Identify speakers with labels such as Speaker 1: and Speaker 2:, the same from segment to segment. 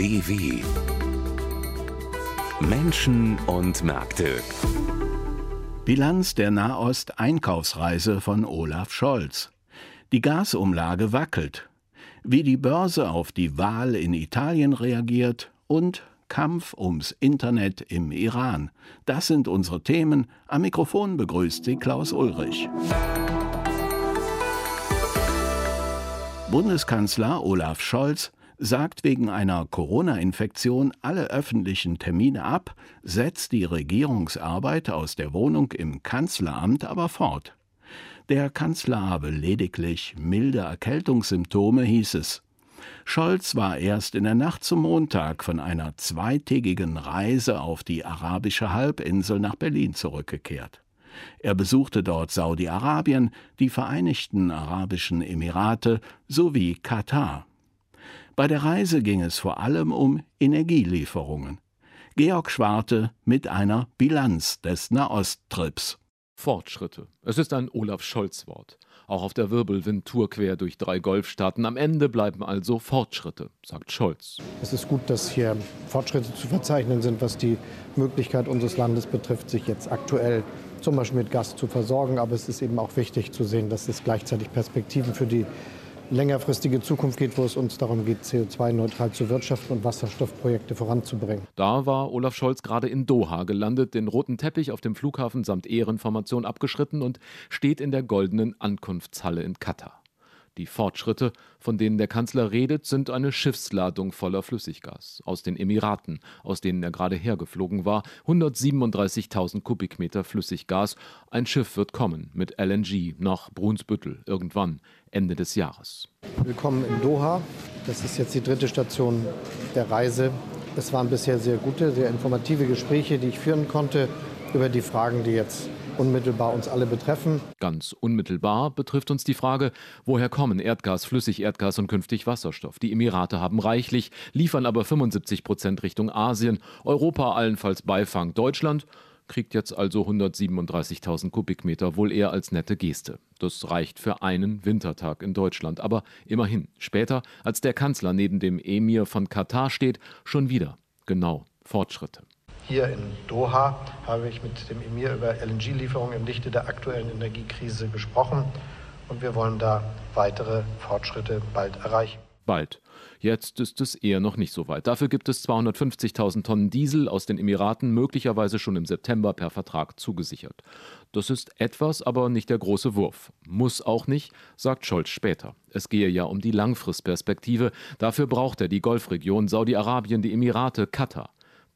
Speaker 1: DW Menschen und Märkte
Speaker 2: Bilanz der Nahost-Einkaufsreise von Olaf Scholz. Die Gasumlage wackelt. Wie die Börse auf die Wahl in Italien reagiert und Kampf ums Internet im Iran. Das sind unsere Themen. Am Mikrofon begrüßt sie Klaus Ulrich. Bundeskanzler Olaf Scholz sagt wegen einer Corona-Infektion alle öffentlichen Termine ab, setzt die Regierungsarbeit aus der Wohnung im Kanzleramt aber fort. Der Kanzler habe lediglich milde Erkältungssymptome, hieß es. Scholz war erst in der Nacht zum Montag von einer zweitägigen Reise auf die arabische Halbinsel nach Berlin zurückgekehrt. Er besuchte dort Saudi-Arabien, die Vereinigten Arabischen Emirate sowie Katar. Bei der Reise ging es vor allem um Energielieferungen. Georg Schwarte mit einer Bilanz des Nahosttrips.
Speaker 3: Fortschritte. Es ist ein Olaf Scholz-Wort. Auch auf der Wirbelwind-Tour quer durch drei Golfstaaten. Am Ende bleiben also Fortschritte, sagt Scholz.
Speaker 4: Es ist gut, dass hier Fortschritte zu verzeichnen sind, was die Möglichkeit unseres Landes betrifft, sich jetzt aktuell zum Beispiel mit Gas zu versorgen. Aber es ist eben auch wichtig zu sehen, dass es gleichzeitig Perspektiven für die längerfristige Zukunft geht, wo es uns darum geht, CO2-neutral zu wirtschaften und Wasserstoffprojekte voranzubringen.
Speaker 3: Da war Olaf Scholz gerade in Doha gelandet, den roten Teppich auf dem Flughafen samt Ehrenformation abgeschritten und steht in der goldenen Ankunftshalle in Katar. Die Fortschritte, von denen der Kanzler redet, sind eine Schiffsladung voller Flüssiggas aus den Emiraten, aus denen er gerade hergeflogen war, 137.000 Kubikmeter Flüssiggas. Ein Schiff wird kommen mit LNG nach Brunsbüttel irgendwann Ende des Jahres.
Speaker 4: Willkommen in Doha. Das ist jetzt die dritte Station der Reise. Es waren bisher sehr gute, sehr informative Gespräche, die ich führen konnte über die Fragen, die jetzt unmittelbar uns alle betreffen.
Speaker 3: Ganz unmittelbar betrifft uns die Frage, woher kommen Erdgas, Flüssigerdgas und künftig Wasserstoff? Die Emirate haben reichlich, liefern aber 75 Prozent Richtung Asien, Europa allenfalls Beifang. Deutschland kriegt jetzt also 137.000 Kubikmeter, wohl eher als nette Geste. Das reicht für einen Wintertag in Deutschland. Aber immerhin, später, als der Kanzler neben dem Emir von Katar steht, schon wieder genau Fortschritte.
Speaker 4: Hier in Doha habe ich mit dem Emir über LNG-Lieferungen im Lichte der aktuellen Energiekrise gesprochen und wir wollen da weitere Fortschritte bald erreichen.
Speaker 3: Bald. Jetzt ist es eher noch nicht so weit. Dafür gibt es 250.000 Tonnen Diesel aus den Emiraten möglicherweise schon im September per Vertrag zugesichert. Das ist etwas, aber nicht der große Wurf. Muss auch nicht, sagt Scholz später. Es gehe ja um die Langfristperspektive. Dafür braucht er die Golfregion, Saudi-Arabien, die Emirate, Katar.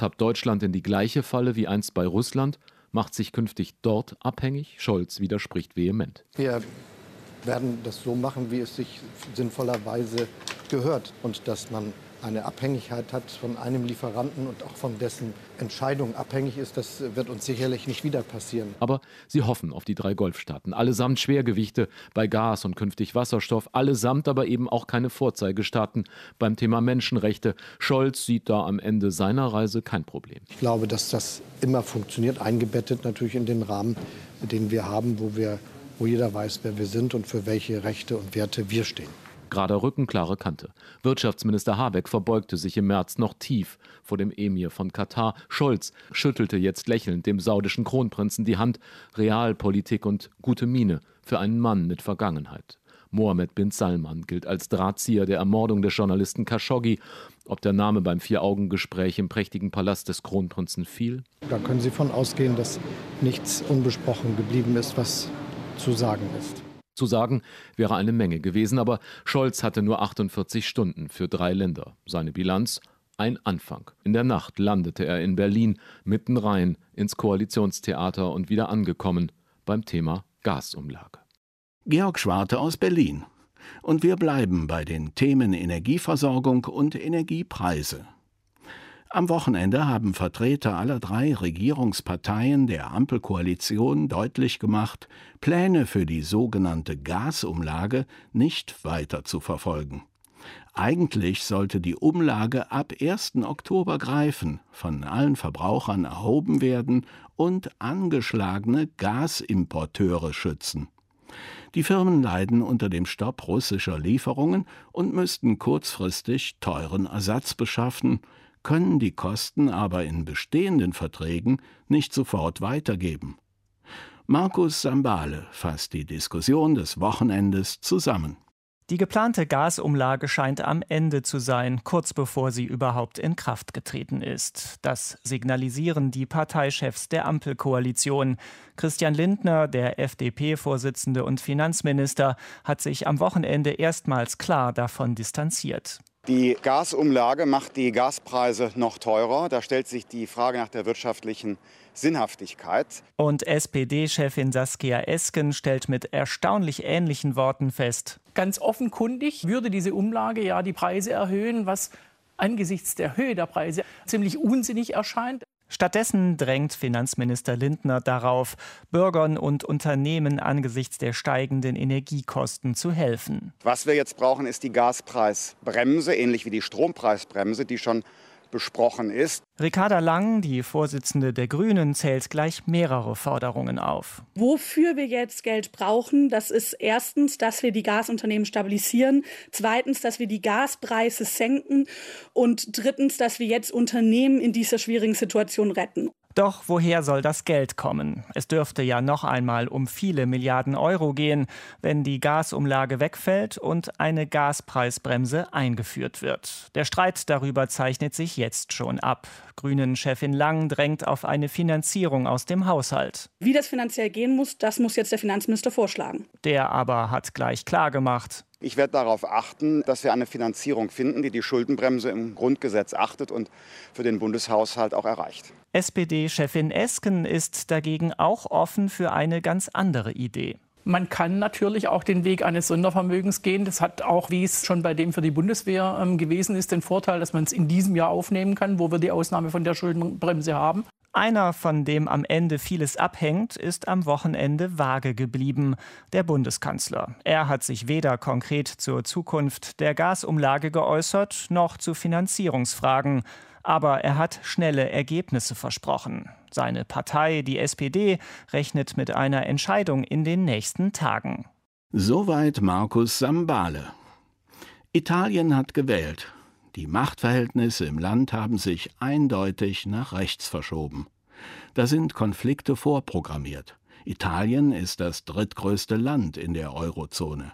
Speaker 3: Tappt Deutschland in die gleiche Falle wie einst bei Russland? Macht sich künftig dort abhängig? Scholz widerspricht vehement.
Speaker 4: Wir werden das so machen, wie es sich sinnvollerweise gehört. Und dass man eine Abhängigkeit hat von einem Lieferanten und auch von dessen Entscheidung abhängig ist, das wird uns sicherlich nicht wieder passieren.
Speaker 3: Aber sie hoffen auf die drei Golfstaaten. Allesamt Schwergewichte bei Gas und künftig Wasserstoff, allesamt aber eben auch keine Vorzeigestaaten beim Thema Menschenrechte. Scholz sieht da am Ende seiner Reise kein Problem.
Speaker 4: Ich glaube, dass das immer funktioniert, eingebettet natürlich in den Rahmen, den wir haben, wo wir wo jeder weiß, wer wir sind und für welche Rechte und Werte wir stehen.
Speaker 3: Gerader Rücken, klare Kante. Wirtschaftsminister Habeck verbeugte sich im März noch tief vor dem Emir von Katar. Scholz schüttelte jetzt lächelnd dem saudischen Kronprinzen die Hand. Realpolitik und gute Miene für einen Mann mit Vergangenheit. Mohammed bin Salman gilt als Drahtzieher der Ermordung des Journalisten Khashoggi. Ob der Name beim Vier-Augen-Gespräch im prächtigen Palast des Kronprinzen fiel?
Speaker 4: Da können Sie von ausgehen, dass nichts unbesprochen geblieben ist, was zu sagen ist.
Speaker 3: Zu sagen wäre eine Menge gewesen, aber Scholz hatte nur 48 Stunden für drei Länder. Seine Bilanz ein Anfang. In der Nacht landete er in Berlin, mitten rein ins Koalitionstheater und wieder angekommen beim Thema Gasumlage.
Speaker 2: Georg Schwarte aus Berlin. Und wir bleiben bei den Themen Energieversorgung und Energiepreise. Am Wochenende haben Vertreter aller drei Regierungsparteien der Ampelkoalition deutlich gemacht, Pläne für die sogenannte Gasumlage nicht weiter zu verfolgen. Eigentlich sollte die Umlage ab 1. Oktober greifen, von allen Verbrauchern erhoben werden und angeschlagene Gasimporteure schützen. Die Firmen leiden unter dem Stopp russischer Lieferungen und müssten kurzfristig teuren Ersatz beschaffen, können die Kosten aber in bestehenden Verträgen nicht sofort weitergeben. Markus Sambale fasst die Diskussion des Wochenendes zusammen.
Speaker 5: Die geplante Gasumlage scheint am Ende zu sein, kurz bevor sie überhaupt in Kraft getreten ist. Das signalisieren die Parteichefs der Ampelkoalition. Christian Lindner, der FDP-Vorsitzende und Finanzminister, hat sich am Wochenende erstmals klar davon distanziert.
Speaker 6: Die Gasumlage macht die Gaspreise noch teurer. Da stellt sich die Frage nach der wirtschaftlichen Sinnhaftigkeit.
Speaker 5: Und SPD-Chefin Saskia Esken stellt mit erstaunlich ähnlichen Worten fest.
Speaker 7: Ganz offenkundig würde diese Umlage ja die Preise erhöhen, was angesichts der Höhe der Preise ziemlich unsinnig erscheint.
Speaker 5: Stattdessen drängt Finanzminister Lindner darauf, Bürgern und Unternehmen angesichts der steigenden Energiekosten zu helfen.
Speaker 6: Was wir jetzt brauchen, ist die Gaspreisbremse, ähnlich wie die Strompreisbremse, die schon besprochen ist.
Speaker 5: Ricarda Lang, die Vorsitzende der Grünen, zählt gleich mehrere Forderungen auf.
Speaker 8: Wofür wir jetzt Geld brauchen, das ist erstens, dass wir die Gasunternehmen stabilisieren, zweitens, dass wir die Gaspreise senken und drittens, dass wir jetzt Unternehmen in dieser schwierigen Situation retten.
Speaker 5: Doch woher soll das Geld kommen? Es dürfte ja noch einmal um viele Milliarden Euro gehen, wenn die Gasumlage wegfällt und eine Gaspreisbremse eingeführt wird. Der Streit darüber zeichnet sich jetzt schon ab. Grünen-Chefin Lang drängt auf eine Finanzierung aus dem Haushalt.
Speaker 8: Wie das finanziell gehen muss, das muss jetzt der Finanzminister vorschlagen.
Speaker 5: Der aber hat gleich klargemacht,
Speaker 6: ich werde darauf achten, dass wir eine Finanzierung finden, die die Schuldenbremse im Grundgesetz achtet und für den Bundeshaushalt auch erreicht.
Speaker 5: SPD-Chefin Esken ist dagegen auch offen für eine ganz andere Idee.
Speaker 7: Man kann natürlich auch den Weg eines Sondervermögens gehen. Das hat auch, wie es schon bei dem für die Bundeswehr ähm, gewesen ist, den Vorteil, dass man es in diesem Jahr aufnehmen kann, wo wir die Ausnahme von der Schuldenbremse haben.
Speaker 5: Einer, von dem am Ende vieles abhängt, ist am Wochenende vage geblieben, der Bundeskanzler. Er hat sich weder konkret zur Zukunft der Gasumlage geäußert, noch zu Finanzierungsfragen. Aber er hat schnelle Ergebnisse versprochen. Seine Partei, die SPD, rechnet mit einer Entscheidung in den nächsten Tagen.
Speaker 2: Soweit Markus Sambale. Italien hat gewählt. Die Machtverhältnisse im Land haben sich eindeutig nach rechts verschoben. Da sind Konflikte vorprogrammiert. Italien ist das drittgrößte Land in der Eurozone.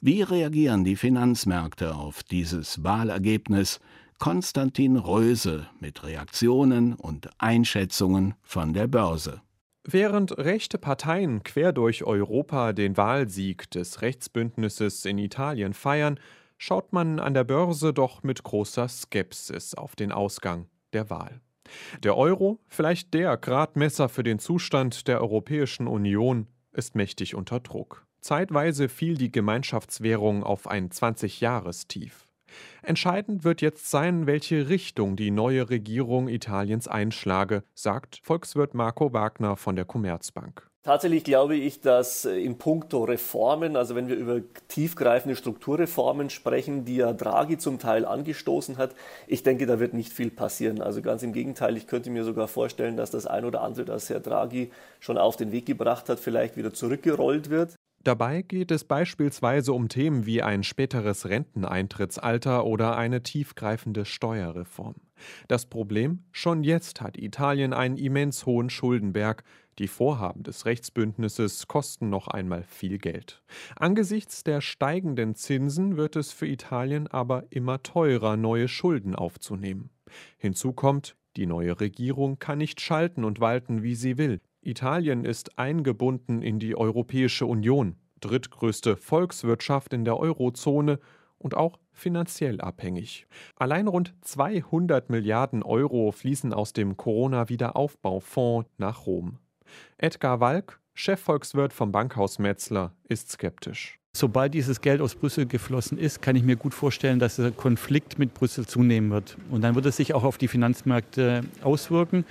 Speaker 2: Wie reagieren die Finanzmärkte auf dieses Wahlergebnis? Konstantin Röse mit Reaktionen und Einschätzungen von der Börse.
Speaker 9: Während rechte Parteien quer durch Europa den Wahlsieg des Rechtsbündnisses in Italien feiern, schaut man an der Börse doch mit großer Skepsis auf den Ausgang der Wahl. Der Euro, vielleicht der Gradmesser für den Zustand der Europäischen Union, ist mächtig unter Druck. Zeitweise fiel die Gemeinschaftswährung auf ein 20-Jahrestief. Entscheidend wird jetzt sein, welche Richtung die neue Regierung Italiens einschlage, sagt Volkswirt Marco Wagner von der Commerzbank.
Speaker 10: Tatsächlich glaube ich, dass äh, in puncto Reformen, also wenn wir über tiefgreifende Strukturreformen sprechen, die ja Draghi zum Teil angestoßen hat, ich denke, da wird nicht viel passieren. Also ganz im Gegenteil, ich könnte mir sogar vorstellen, dass das ein oder andere, das Herr Draghi schon auf den Weg gebracht hat, vielleicht wieder zurückgerollt wird.
Speaker 9: Dabei geht es beispielsweise um Themen wie ein späteres Renteneintrittsalter oder eine tiefgreifende Steuerreform. Das Problem, schon jetzt hat Italien einen immens hohen Schuldenberg, die Vorhaben des Rechtsbündnisses kosten noch einmal viel Geld. Angesichts der steigenden Zinsen wird es für Italien aber immer teurer, neue Schulden aufzunehmen. Hinzu kommt, die neue Regierung kann nicht schalten und walten, wie sie will. Italien ist eingebunden in die Europäische Union, drittgrößte Volkswirtschaft in der Eurozone und auch finanziell abhängig. Allein rund 200 Milliarden Euro fließen aus dem Corona-Wiederaufbaufonds nach Rom. Edgar Walk, Chefvolkswirt vom Bankhaus Metzler, ist skeptisch.
Speaker 11: Sobald dieses Geld aus Brüssel geflossen ist, kann ich mir gut vorstellen, dass der Konflikt mit Brüssel zunehmen wird. Und dann wird es sich auch auf die Finanzmärkte auswirken.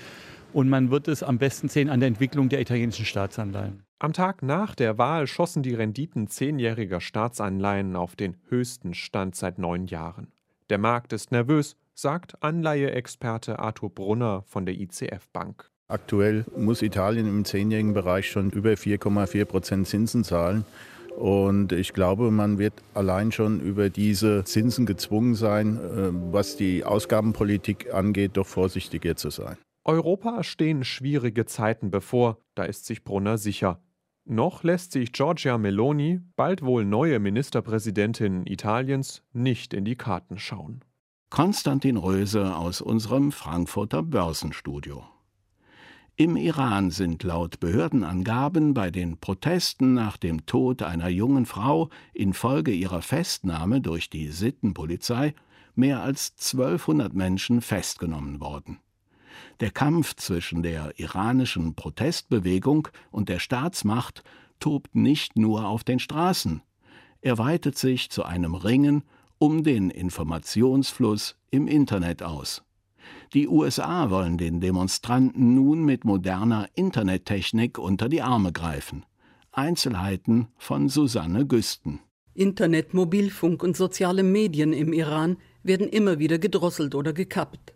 Speaker 11: Und man wird es am besten sehen an der Entwicklung der italienischen Staatsanleihen.
Speaker 9: Am Tag nach der Wahl schossen die Renditen zehnjähriger Staatsanleihen auf den höchsten Stand seit neun Jahren. Der Markt ist nervös, sagt Anleiheexperte Arthur Brunner von der ICF Bank.
Speaker 12: Aktuell muss Italien im zehnjährigen Bereich schon über 4,4 Prozent Zinsen zahlen. Und ich glaube, man wird allein schon über diese Zinsen gezwungen sein, äh, was die Ausgabenpolitik angeht, doch vorsichtiger zu sein.
Speaker 9: Europa stehen schwierige Zeiten bevor, da ist sich Brunner sicher. Noch lässt sich Giorgia Meloni, bald wohl neue Ministerpräsidentin Italiens, nicht in die Karten schauen.
Speaker 2: Konstantin Röse aus unserem Frankfurter Börsenstudio. Im Iran sind laut Behördenangaben bei den Protesten nach dem Tod einer jungen Frau infolge ihrer Festnahme durch die Sittenpolizei mehr als 1200 Menschen festgenommen worden. Der Kampf zwischen der iranischen Protestbewegung und der Staatsmacht tobt nicht nur auf den Straßen, er weitet sich zu einem Ringen um den Informationsfluss im Internet aus. Die USA wollen den Demonstranten nun mit moderner Internettechnik unter die Arme greifen. Einzelheiten von Susanne Güsten.
Speaker 13: Internet, Mobilfunk und soziale Medien im Iran werden immer wieder gedrosselt oder gekappt.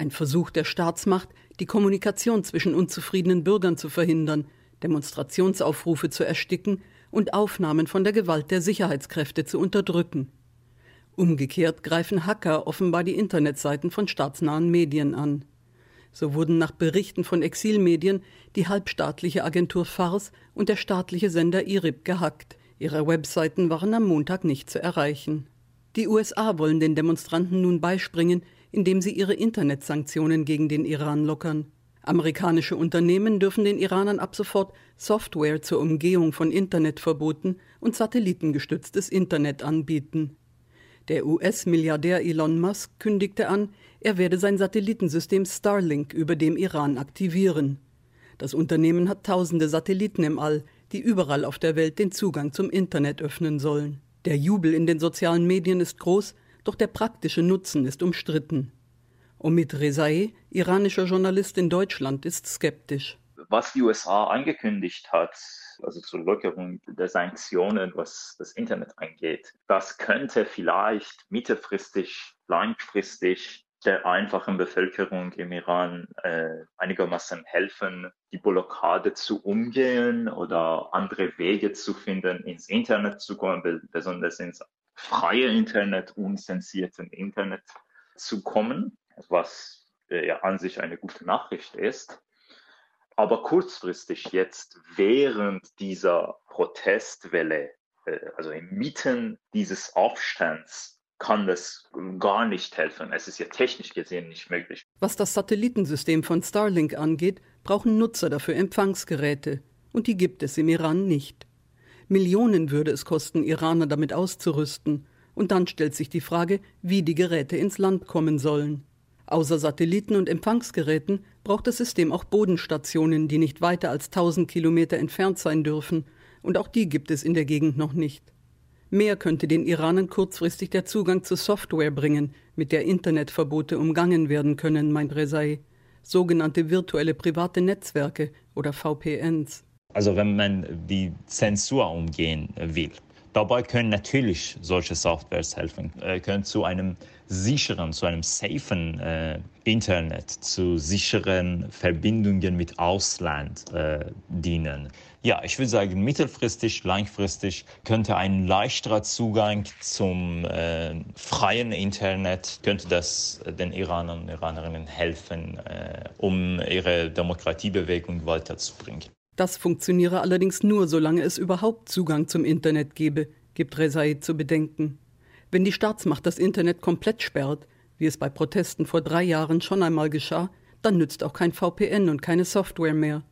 Speaker 13: Ein Versuch der Staatsmacht, die Kommunikation zwischen unzufriedenen Bürgern zu verhindern, Demonstrationsaufrufe zu ersticken und Aufnahmen von der Gewalt der Sicherheitskräfte zu unterdrücken. Umgekehrt greifen Hacker offenbar die Internetseiten von staatsnahen Medien an. So wurden nach Berichten von Exilmedien die halbstaatliche Agentur Fars und der staatliche Sender IRIB gehackt. Ihre Webseiten waren am Montag nicht zu erreichen. Die USA wollen den Demonstranten nun beispringen, indem sie ihre Internetsanktionen gegen den Iran lockern. Amerikanische Unternehmen dürfen den Iranern ab sofort Software zur Umgehung von Internetverboten und satellitengestütztes Internet anbieten. Der US-Milliardär Elon Musk kündigte an, er werde sein Satellitensystem Starlink über dem Iran aktivieren. Das Unternehmen hat tausende Satelliten im All, die überall auf der Welt den Zugang zum Internet öffnen sollen. Der Jubel in den sozialen Medien ist groß, doch der praktische Nutzen ist umstritten. Omid Rezae, iranischer Journalist in Deutschland, ist skeptisch.
Speaker 14: Was die USA angekündigt hat, also zur Lockerung der Sanktionen, was das Internet angeht. Das könnte vielleicht mittelfristig, langfristig der einfachen Bevölkerung im Iran äh, einigermaßen helfen, die Blockade zu umgehen oder andere Wege zu finden, ins Internet zu kommen, besonders ins freie Internet, unzensierten Internet zu kommen, was äh, ja an sich eine gute Nachricht ist. Aber kurzfristig jetzt während dieser Protestwelle, äh, also inmitten dieses Aufstands, kann das gar nicht helfen. Es ist ja technisch gesehen nicht möglich.
Speaker 13: Was das Satellitensystem von Starlink angeht, brauchen Nutzer dafür Empfangsgeräte. Und die gibt es im Iran nicht. Millionen würde es kosten, Iraner damit auszurüsten. Und dann stellt sich die Frage, wie die Geräte ins Land kommen sollen. Außer Satelliten und Empfangsgeräten braucht das System auch Bodenstationen, die nicht weiter als 1000 Kilometer entfernt sein dürfen, und auch die gibt es in der Gegend noch nicht. Mehr könnte den Iranern kurzfristig der Zugang zu Software bringen, mit der Internetverbote umgangen werden können, meint Rezai. Sogenannte virtuelle private Netzwerke oder VPNs.
Speaker 15: Also wenn man die Zensur umgehen will, Dabei können natürlich solche Softwares helfen, äh, können zu einem sicheren, zu einem safen äh, Internet, zu sicheren Verbindungen mit Ausland äh, dienen. Ja, ich würde sagen, mittelfristig, langfristig könnte ein leichterer Zugang zum äh, freien Internet, könnte das den Iranern und Iranerinnen helfen, äh, um ihre Demokratiebewegung weiterzubringen.
Speaker 13: Das funktioniere allerdings nur, solange es überhaupt Zugang zum Internet gebe, gibt Rezai zu bedenken. Wenn die Staatsmacht das Internet komplett sperrt, wie es bei Protesten vor drei Jahren schon einmal geschah, dann nützt auch kein VPN und keine Software mehr.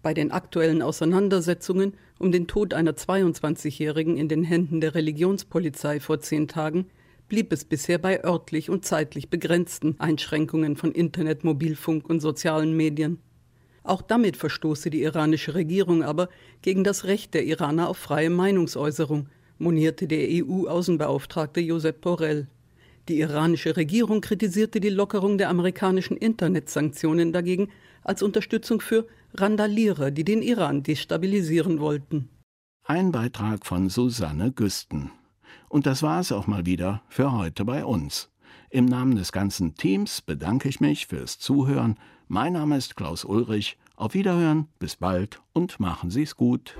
Speaker 13: Bei den aktuellen Auseinandersetzungen um den Tod einer 22-Jährigen in den Händen der Religionspolizei vor zehn Tagen blieb es bisher bei örtlich und zeitlich begrenzten Einschränkungen von Internet, Mobilfunk und sozialen Medien. Auch damit verstoße die iranische Regierung aber gegen das Recht der Iraner auf freie Meinungsäußerung, monierte der EU-Außenbeauftragte Josep Borrell. Die iranische Regierung kritisierte die Lockerung der amerikanischen Internetsanktionen dagegen als Unterstützung für Randalierer, die den Iran destabilisieren wollten.
Speaker 2: Ein Beitrag von Susanne Güsten. Und das war es auch mal wieder für heute bei uns. Im Namen des ganzen Teams bedanke ich mich fürs Zuhören. Mein Name ist Klaus Ulrich. Auf Wiederhören, bis bald und machen Sie es gut.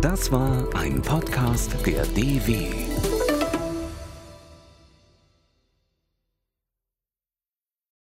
Speaker 1: Das war ein Podcast der DW.